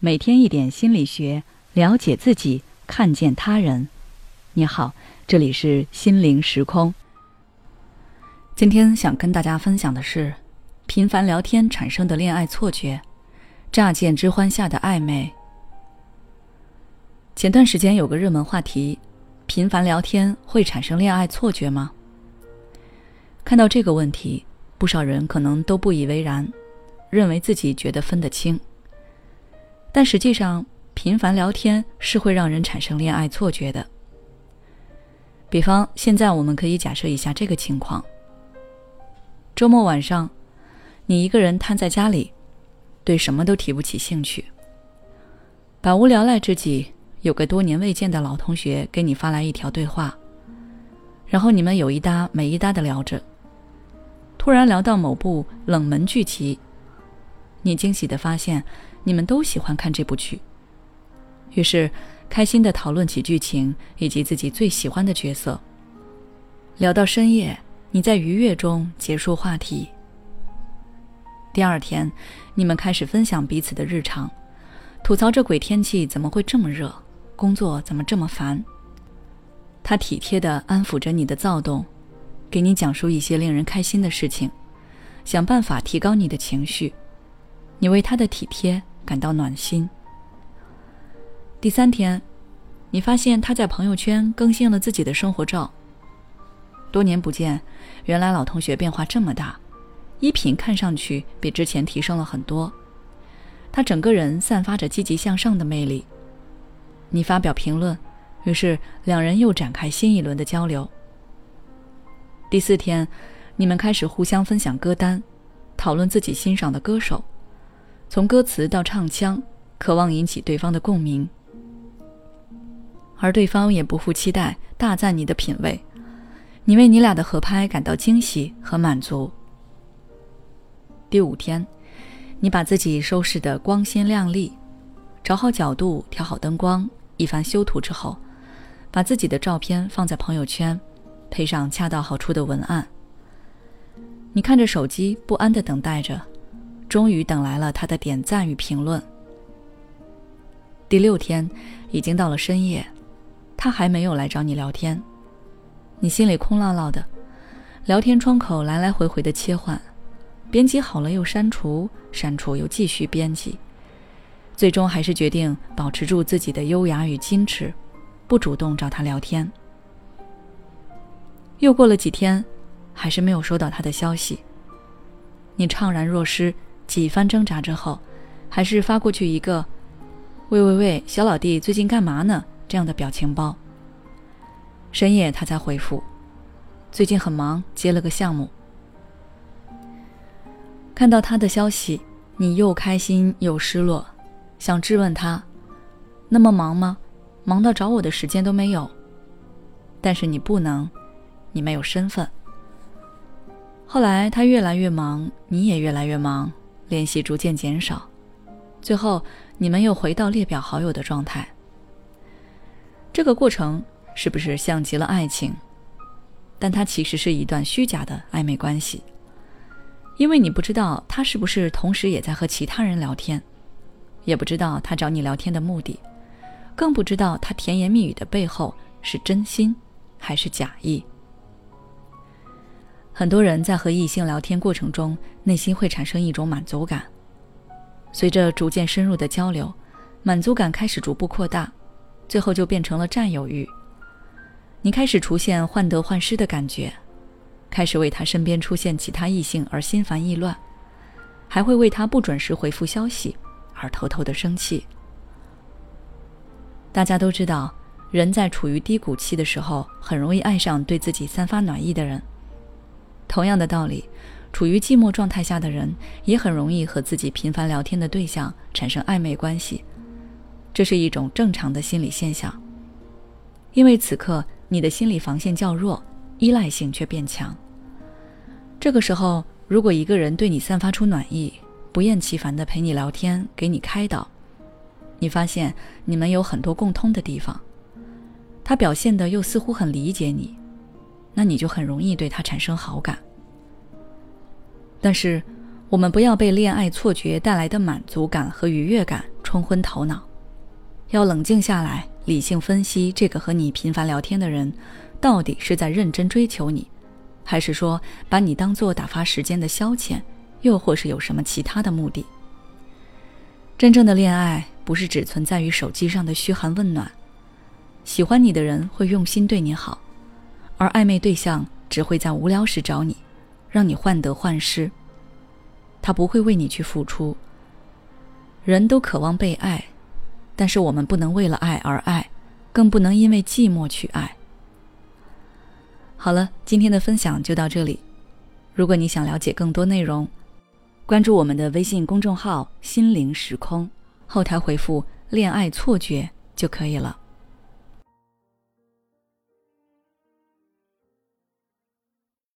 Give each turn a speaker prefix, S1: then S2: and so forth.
S1: 每天一点心理学，了解自己，看见他人。你好，这里是心灵时空。今天想跟大家分享的是，频繁聊天产生的恋爱错觉，乍见之欢下的暧昧。前段时间有个热门话题：频繁聊天会产生恋爱错觉吗？看到这个问题，不少人可能都不以为然，认为自己觉得分得清。但实际上，频繁聊天是会让人产生恋爱错觉的。比方，现在我们可以假设一下这个情况：周末晚上，你一个人瘫在家里，对什么都提不起兴趣。百无聊赖之际，有个多年未见的老同学给你发来一条对话，然后你们有一搭没一搭的聊着，突然聊到某部冷门剧集，你惊喜的发现。你们都喜欢看这部剧，于是开心的讨论起剧情以及自己最喜欢的角色。聊到深夜，你在愉悦中结束话题。第二天，你们开始分享彼此的日常，吐槽这鬼天气怎么会这么热，工作怎么这么烦。他体贴的安抚着你的躁动，给你讲述一些令人开心的事情，想办法提高你的情绪。你为他的体贴。感到暖心。第三天，你发现他在朋友圈更新了自己的生活照。多年不见，原来老同学变化这么大，衣品看上去比之前提升了很多。他整个人散发着积极向上的魅力。你发表评论，于是两人又展开新一轮的交流。第四天，你们开始互相分享歌单，讨论自己欣赏的歌手。从歌词到唱腔，渴望引起对方的共鸣，而对方也不负期待，大赞你的品味，你为你俩的合拍感到惊喜和满足。第五天，你把自己收拾得光鲜亮丽，找好角度，调好灯光，一番修图之后，把自己的照片放在朋友圈，配上恰到好处的文案。你看着手机，不安地等待着。终于等来了他的点赞与评论。第六天，已经到了深夜，他还没有来找你聊天，你心里空落落的，聊天窗口来来回回的切换，编辑好了又删除，删除又继续编辑，最终还是决定保持住自己的优雅与矜持，不主动找他聊天。又过了几天，还是没有收到他的消息，你怅然若失。几番挣扎之后，还是发过去一个“喂喂喂，小老弟，最近干嘛呢？”这样的表情包。深夜他才回复：“最近很忙，接了个项目。”看到他的消息，你又开心又失落，想质问他：“那么忙吗？忙到找我的时间都没有？”但是你不能，你没有身份。后来他越来越忙，你也越来越忙。联系逐渐减少，最后你们又回到列表好友的状态。这个过程是不是像极了爱情？但它其实是一段虚假的暧昧关系，因为你不知道他是不是同时也在和其他人聊天，也不知道他找你聊天的目的，更不知道他甜言蜜语的背后是真心还是假意。很多人在和异性聊天过程中，内心会产生一种满足感。随着逐渐深入的交流，满足感开始逐步扩大，最后就变成了占有欲。你开始出现患得患失的感觉，开始为他身边出现其他异性而心烦意乱，还会为他不准时回复消息而偷偷的生气。大家都知道，人在处于低谷期的时候，很容易爱上对自己散发暖意的人。同样的道理，处于寂寞状态下的人也很容易和自己频繁聊天的对象产生暧昧关系，这是一种正常的心理现象。因为此刻你的心理防线较弱，依赖性却变强。这个时候，如果一个人对你散发出暖意，不厌其烦地陪你聊天，给你开导，你发现你们有很多共通的地方，他表现的又似乎很理解你。那你就很容易对他产生好感。但是，我们不要被恋爱错觉带来的满足感和愉悦感冲昏头脑，要冷静下来，理性分析这个和你频繁聊天的人，到底是在认真追求你，还是说把你当做打发时间的消遣，又或是有什么其他的目的？真正的恋爱不是只存在于手机上的嘘寒问暖，喜欢你的人会用心对你好，而暧昧对象只会在无聊时找你，让你患得患失。他不会为你去付出。人都渴望被爱，但是我们不能为了爱而爱，更不能因为寂寞去爱。好了，今天的分享就到这里。如果你想了解更多内容，关注我们的微信公众号“心灵时空”，后台回复“恋爱错觉”就可以了。